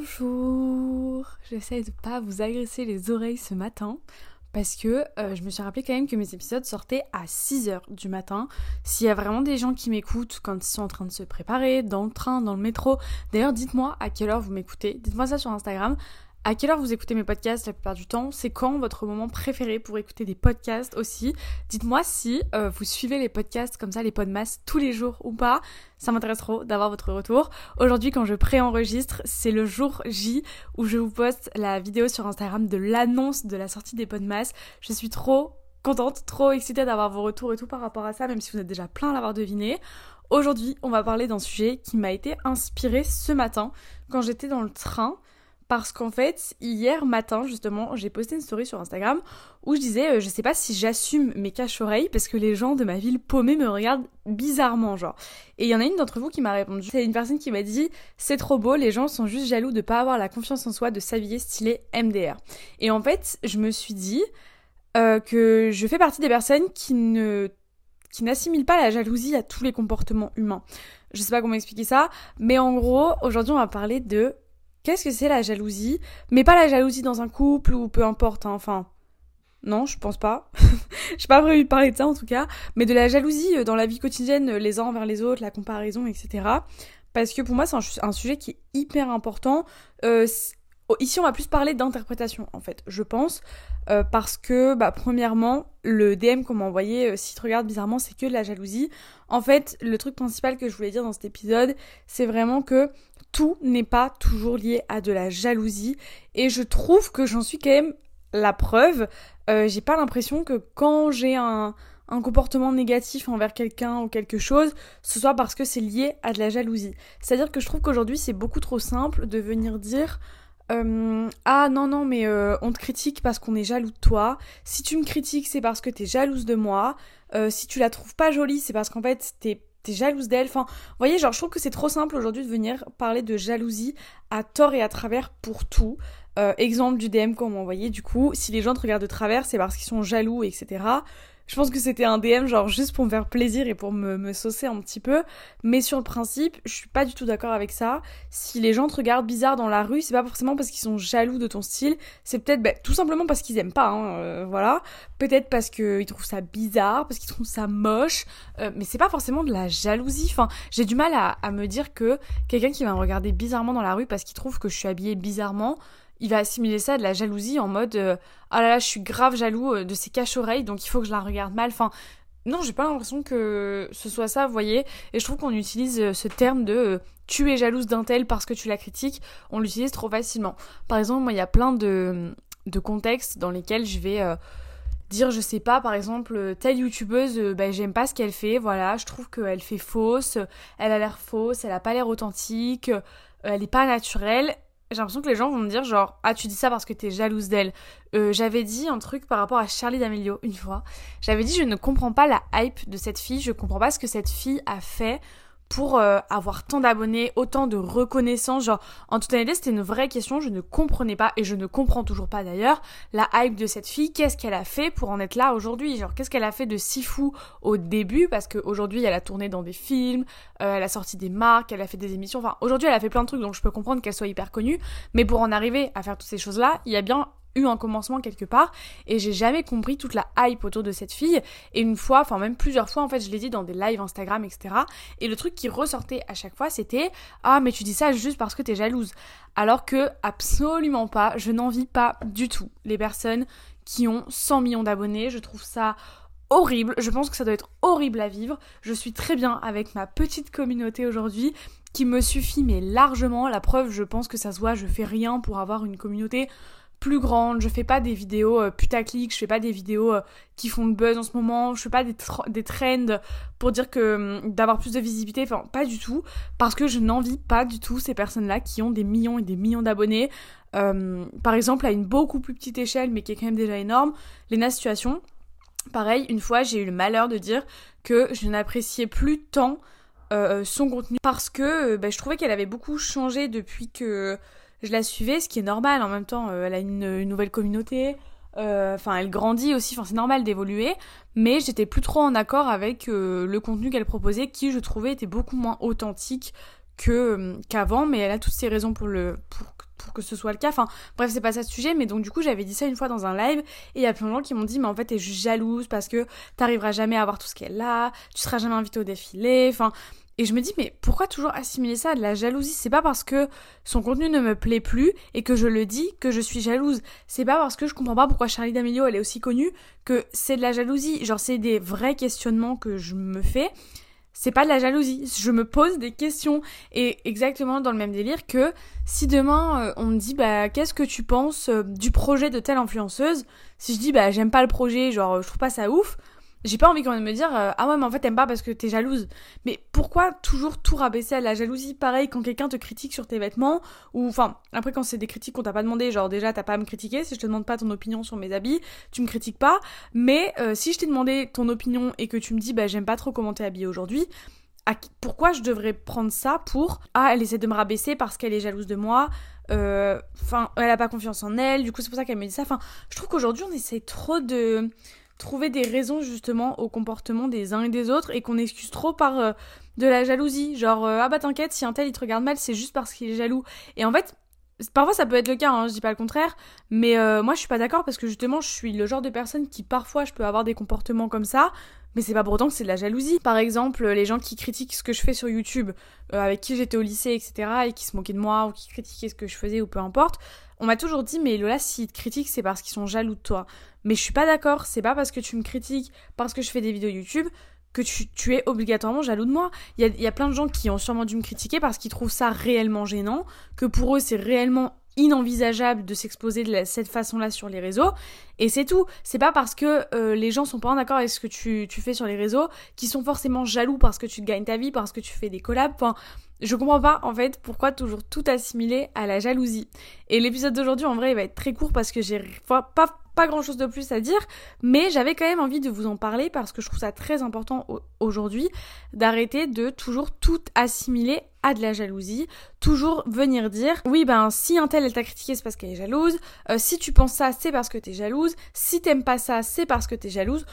Bonjour. J'essaie de pas vous agresser les oreilles ce matin parce que euh, je me suis rappelé quand même que mes épisodes sortaient à 6h du matin. S'il y a vraiment des gens qui m'écoutent quand ils sont en train de se préparer, dans le train, dans le métro, d'ailleurs dites-moi à quelle heure vous m'écoutez, dites-moi ça sur Instagram à quelle heure vous écoutez mes podcasts la plupart du temps? C'est quand votre moment préféré pour écouter des podcasts aussi? Dites-moi si euh, vous suivez les podcasts comme ça, les podmas, tous les jours ou pas. Ça m'intéresse trop d'avoir votre retour. Aujourd'hui, quand je pré-enregistre, c'est le jour J où je vous poste la vidéo sur Instagram de l'annonce de la sortie des podmas. Je suis trop contente, trop excitée d'avoir vos retours et tout par rapport à ça, même si vous êtes déjà plein à l'avoir deviné. Aujourd'hui, on va parler d'un sujet qui m'a été inspiré ce matin quand j'étais dans le train parce qu'en fait, hier matin, justement, j'ai posté une story sur Instagram où je disais, euh, je sais pas si j'assume mes caches-oreilles parce que les gens de ma ville paumée me regardent bizarrement, genre. Et il y en a une d'entre vous qui m'a répondu. C'est une personne qui m'a dit, c'est trop beau, les gens sont juste jaloux de pas avoir la confiance en soi de s'habiller stylé MDR. Et en fait, je me suis dit euh, que je fais partie des personnes qui ne qui n'assimilent pas la jalousie à tous les comportements humains. Je sais pas comment expliquer ça, mais en gros, aujourd'hui on va parler de Qu'est-ce que c'est la jalousie? Mais pas la jalousie dans un couple ou peu importe, hein, enfin. Non, je pense pas. J'ai pas prévu de parler de ça en tout cas, mais de la jalousie euh, dans la vie quotidienne, euh, les uns envers les autres, la comparaison, etc. Parce que pour moi, c'est un, sujet qui est hyper important. Euh, ici, on va plus parler d'interprétation, en fait, je pense. parce que, bah, premièrement, le DM qu'on m'a envoyé, si tu regardes bizarrement, c'est que de la jalousie. En fait, le truc principal que je voulais dire dans cet épisode, c'est vraiment que tout n'est pas toujours lié à de la jalousie. Et je trouve que j'en suis quand même la preuve. Euh, j'ai pas l'impression que quand j'ai un, comportement négatif envers quelqu'un ou quelque chose, ce soit parce que c'est lié à de la jalousie. C'est-à-dire que je trouve qu'aujourd'hui c'est beaucoup trop simple de venir dire euh, ah non non mais euh, on te critique parce qu'on est jaloux de toi. Si tu me critiques c'est parce que t'es jalouse de moi. si tu la trouves pas jolie c'est parce qu'en fait t'es t'es jalouse d'elle. Enfin, vous voyez, genre, je trouve que c'est trop simple aujourd'hui de venir parler de jalousie à tort et à travers pour tout. Euh, exemple du DM qu'on m'a envoyé, du coup, si les gens te regardent de travers, c'est parce qu'ils sont jaloux, etc. Je pense que c'était un DM genre juste pour me faire plaisir et pour me, me saucer un petit peu. Mais sur le principe, je suis pas du tout d'accord avec ça. Si les gens te regardent bizarre dans la rue, c'est pas forcément parce qu'ils sont jaloux de ton style. C'est peut-être bah, tout simplement parce qu'ils aiment pas. Hein, euh, voilà. Peut-être parce qu'ils trouvent ça bizarre, parce qu'ils trouvent ça moche. Euh, mais c'est pas forcément de la jalousie. Enfin, j'ai du mal à, à me dire que quelqu'un qui va me regarder bizarrement dans la rue parce qu'il trouve que je suis habillée bizarrement, il va assimiler ça à de la jalousie en mode euh, ah là là je suis grave jaloux euh, de ses caches-oreilles donc il faut que je la regarde mal enfin non j'ai pas l'impression que ce soit ça vous voyez. Et je trouve qu'on utilise euh, ce terme de tu es jalouse d'un tel parce que tu la critiques on l'utilise trop facilement. Par exemple moi il y a plein de, de contextes dans lesquels je vais dire je sais pas par exemple telle youtubeuse ben, j'aime pas ce qu'elle fait voilà je trouve qu'elle fait fausse elle a l'air fausse elle a pas l'air authentique elle est pas naturelle j'ai l'impression que les gens vont me dire genre ah tu dis ça parce que t'es jalouse d'elle. Euh, j'avais dit un truc par rapport à Charlie D'Amelio une fois. J'avais dit je ne comprends pas la hype de cette fille, je comprends pas ce que cette fille a fait pour euh, avoir tant d'abonnés, autant de reconnaissance. Genre, en toute honnêteté, c'était une vraie question. Je ne comprenais pas, et je ne comprends toujours pas d'ailleurs, la hype de cette fille. Qu'est-ce qu'elle a fait pour en être là aujourd'hui? Genre, qu'est-ce qu'elle a fait de si fou au début? Parce qu'aujourd'hui, elle a tourné dans des films, euh, elle a sorti des marques, elle a fait des émissions. Enfin, aujourd'hui, elle a fait plein de trucs, donc je peux comprendre qu'elle soit hyper connue. Mais pour en arriver à faire toutes ces choses-là, il y a bien eu un commencement quelque part et j'ai jamais compris toute la hype autour de cette fille. Et une fois enfin même plusieurs fois en fait je l'ai dit dans des lives Instagram etc et le truc qui ressortait à chaque fois c'était ah mais tu dis ça juste parce que t'es jalouse alors que absolument pas je n'envie pas du tout les personnes qui ont 100 millions d'abonnés. Je trouve ça horrible. Je pense que ça doit être horrible à vivre. Je suis très bien avec ma petite communauté aujourd'hui qui me suffit mais largement. La preuve je pense que ça se voit je fais rien pour avoir une communauté plus grande, je fais pas des vidéos euh, putaclic, je fais pas des vidéos euh, qui font le buzz en ce moment, je fais pas des, des trends pour dire que hum, d'avoir plus de visibilité, enfin pas du tout, parce que je n'envie pas du tout ces personnes-là qui ont des millions et des millions d'abonnés. Hum, par exemple, à une beaucoup plus petite échelle, mais qui est quand même déjà énorme, Lena Situation. Pareil, une fois j'ai eu le malheur de dire que je n'appréciais plus tant euh, son contenu parce que bah, je trouvais qu'elle avait beaucoup changé depuis que je la suivais, ce qui est normal. En même temps, euh, elle a une, nouvelle communauté, euh, enfin elle grandit aussi, enfin c'est normal d'évoluer, mais j'étais plus trop en accord avec euh, le contenu qu'elle proposait, qui je trouvais était beaucoup moins authentique que qu'avant, mais elle a toutes ses raisons pour que ce soit le cas. Enfin, bref, c'est pas ça le sujet, mais donc du coup, j'avais dit ça une fois dans un live, et il y a plein de gens qui m'ont dit, mais en fait, t'es juste jalouse parce que t'arriveras jamais à avoir tout ce qu'elle a, tu seras jamais invitée au défilé, enfin. Et je me dis, mais pourquoi toujours assimiler ça à de la jalousie? C'est pas parce que son contenu ne me plaît plus et que je le dis que je suis jalouse. C'est pas parce que je comprends pas pourquoi Charlie D'Amelio elle est aussi connue que c'est de la jalousie. Genre, c'est des vrais questionnements que je me fais c'est pas de la jalousie. Je me pose des questions. Et exactement dans le même délire que si demain euh, on me dit bah qu'est-ce que tu penses euh, du projet de telle influenceuse, si je dis bah j'aime pas le projet, genre je trouve pas ça ouf, j'ai pas envie quand même de me dire euh, ah ouais mais en fait t'aimes pas parce que t'es jalouse. Mais pourquoi toujours tout rabaisser à la jalousie? Pareil quand quelqu'un te critique sur tes vêtements ou enfin après quand c'est des critiques qu'on t'a pas demandé, genre déjà t'as pas à me critiquer si je te demande pas ton opinion sur mes habits, tu me critiques pas. Mais euh, si je t'ai demandé ton opinion et que tu me dis bah j'aime pas trop comment t'es habillée aujourd'hui, pourquoi je devrais prendre ça pour ah elle essaie de me rabaisser parce qu'elle est jalouse de moi euh, enfin elle a pas confiance en elle du coup c'est pour ça qu'elle me dit ça enfin je trouve qu'aujourd'hui on essaie trop de trouver des raisons justement au comportement des uns et des autres et qu'on excuse trop par euh, de la jalousie. Genre, euh, ah bah t'inquiète, si un tel il te regarde mal, c'est juste parce qu'il est jaloux. Et en fait, parfois ça peut être le cas, hein, je dis pas le contraire, mais euh, moi je suis pas d'accord parce que justement je suis le genre de personne qui parfois je peux avoir des comportements comme ça, mais c'est pas pour autant que c'est de la jalousie. Par exemple, les gens qui critiquent ce que je fais sur YouTube, avec qui j'étais au lycée, etc., et qui se moquaient de moi ou qui critiquaient ce que je faisais ou peu importe, on m'a toujours dit, mais Lola, s'ils te critiquent, c'est parce qu'ils sont jaloux de toi. Mais je suis pas d'accord, c'est pas parce que tu me critiques, parce que je fais des vidéos YouTube, que tu, es obligatoirement jaloux de moi. Il y a, plein de gens qui ont sûrement dû me critiquer parce qu'ils trouvent ça réellement gênant, que pour eux c'est réellement inenvisageable de s'exposer de cette façon-là sur les réseaux. Et c'est tout. C'est pas parce que euh, les gens sont pas en accord avec ce que tu, fais sur les réseaux qu'ils sont forcément jaloux parce que tu gagnes ta vie, parce que tu fais des collabs. Enfin, je comprends pas en fait pourquoi toujours tout assimiler à la jalousie. Et l'épisode d'aujourd'hui en vrai il va être très court parce que j'ai pas grand chose de plus à dire, mais j'avais quand même envie de vous en parler parce que je trouve ça très important aujourd'hui d'arrêter de toujours tout assimiler à de la jalousie, toujours venir dire oui ben si un tel elle t'a critiqué c'est parce qu'elle est jalouse, euh, si tu penses ça c'est parce que t'es jalouse, si t'aimes pas ça c'est parce que t'es jalouse,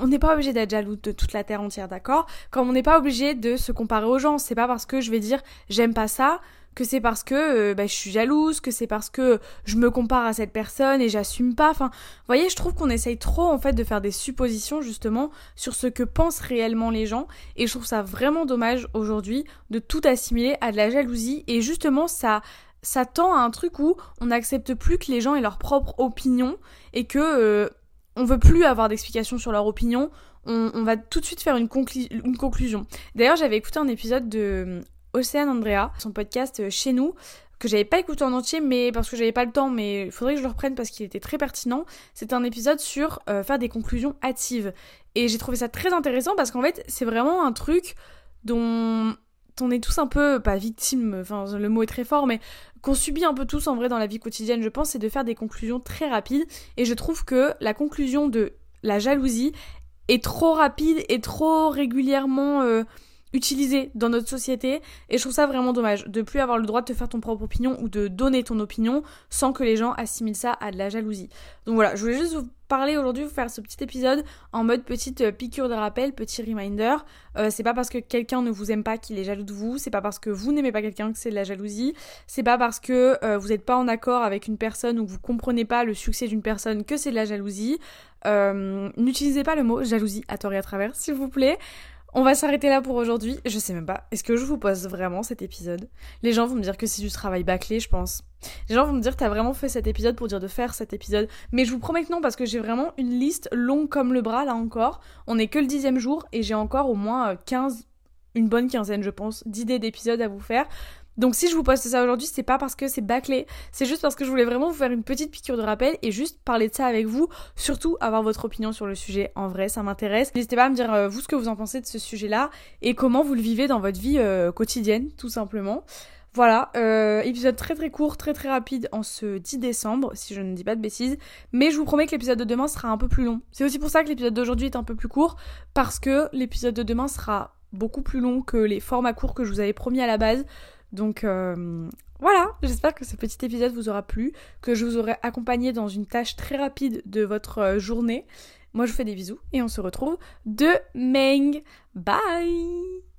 on n'est pas obligé d'être jaloux de toute la terre entière d'accord? Comme on n'est pas obligé de se comparer aux gens, c'est pas parce que je vais dire j'aime pas ça que c'est parce que euh, bah, je suis jalouse, que c'est parce que je me compare à cette personne et j'assume pas. Enfin, vous voyez, je trouve qu'on essaye trop en fait de faire des suppositions justement sur ce que pensent réellement les gens et je trouve ça vraiment dommage aujourd'hui de tout assimiler à de la jalousie et justement ça ça tend à un truc où on n'accepte plus que les gens aient leur propre opinion et que euh, on veut plus avoir d'explications sur leur opinion. On, va tout de suite faire une, une conclusion. D'ailleurs, j'avais écouté un épisode de Océane Andrea, son podcast euh, chez nous, que j'avais pas écouté en entier, mais parce que j'avais pas le temps, mais il faudrait que je le reprenne parce qu'il était très pertinent. C'est un épisode sur euh, faire des conclusions hâtives. Et j'ai trouvé ça très intéressant parce qu'en fait, c'est vraiment un truc dont on est tous un peu, pas victime, enfin le mot est très fort, mais qu'on subit un peu tous en vrai dans la vie quotidienne, je pense, c'est de faire des conclusions très rapides. Et je trouve que la conclusion de la jalousie est trop rapide et trop régulièrement... Euh, utilisé dans notre société et je trouve ça vraiment dommage de plus avoir le droit de te faire ton propre opinion ou de donner ton opinion sans que les gens assimilent ça à de la jalousie. Donc voilà, je voulais juste vous parler aujourd'hui, vous faire ce petit épisode en mode petite euh, piqûre de rappel, petit reminder. Euh, c'est pas parce que quelqu'un ne vous aime pas qu'il est jaloux de vous, c'est pas parce que vous n'aimez pas quelqu'un que c'est de la jalousie, c'est pas parce que euh, vous n'êtes pas en accord avec une personne ou que vous comprenez pas le succès d'une personne que c'est de la jalousie. N'utilisez pas le mot jalousie à tort et à travers, s'il vous plaît. On va s'arrêter là pour aujourd'hui. Je sais même pas. Est-ce que je vous pose vraiment cet épisode? Les gens vont me dire que c'est du travail bâclé, je pense. Les gens vont me dire t'as vraiment fait cet épisode pour dire de faire cet épisode. Mais je vous promets que non parce que j'ai vraiment une liste longue comme le bras là encore. On est que le dixième jour et j'ai encore au moins 15, euh, une bonne quinzaine je pense, d'idées d'épisodes à vous faire. Donc si je vous poste ça aujourd'hui, c'est pas parce que c'est bâclé, c'est juste parce que je voulais vraiment vous faire une petite piqûre de rappel et juste parler de ça avec vous, surtout avoir votre opinion sur le sujet. En vrai, ça m'intéresse. N'hésitez pas à me dire euh, vous ce que vous en pensez de ce sujet-là et comment vous le vivez dans votre vie euh, quotidienne, tout simplement. Voilà, euh, épisode très très court, très très rapide en ce 10 décembre, si je ne dis pas de bêtises. Mais je vous promets que l'épisode de demain sera un peu plus long. C'est aussi pour ça que l'épisode d'aujourd'hui est un peu plus court, parce que l'épisode de demain sera beaucoup plus long que les formats courts que je vous avais promis à la base. Donc euh, voilà, j'espère que ce petit épisode vous aura plu, que je vous aurai accompagné dans une tâche très rapide de votre euh, journée. Moi je vous fais des bisous et on se retrouve demain. Bye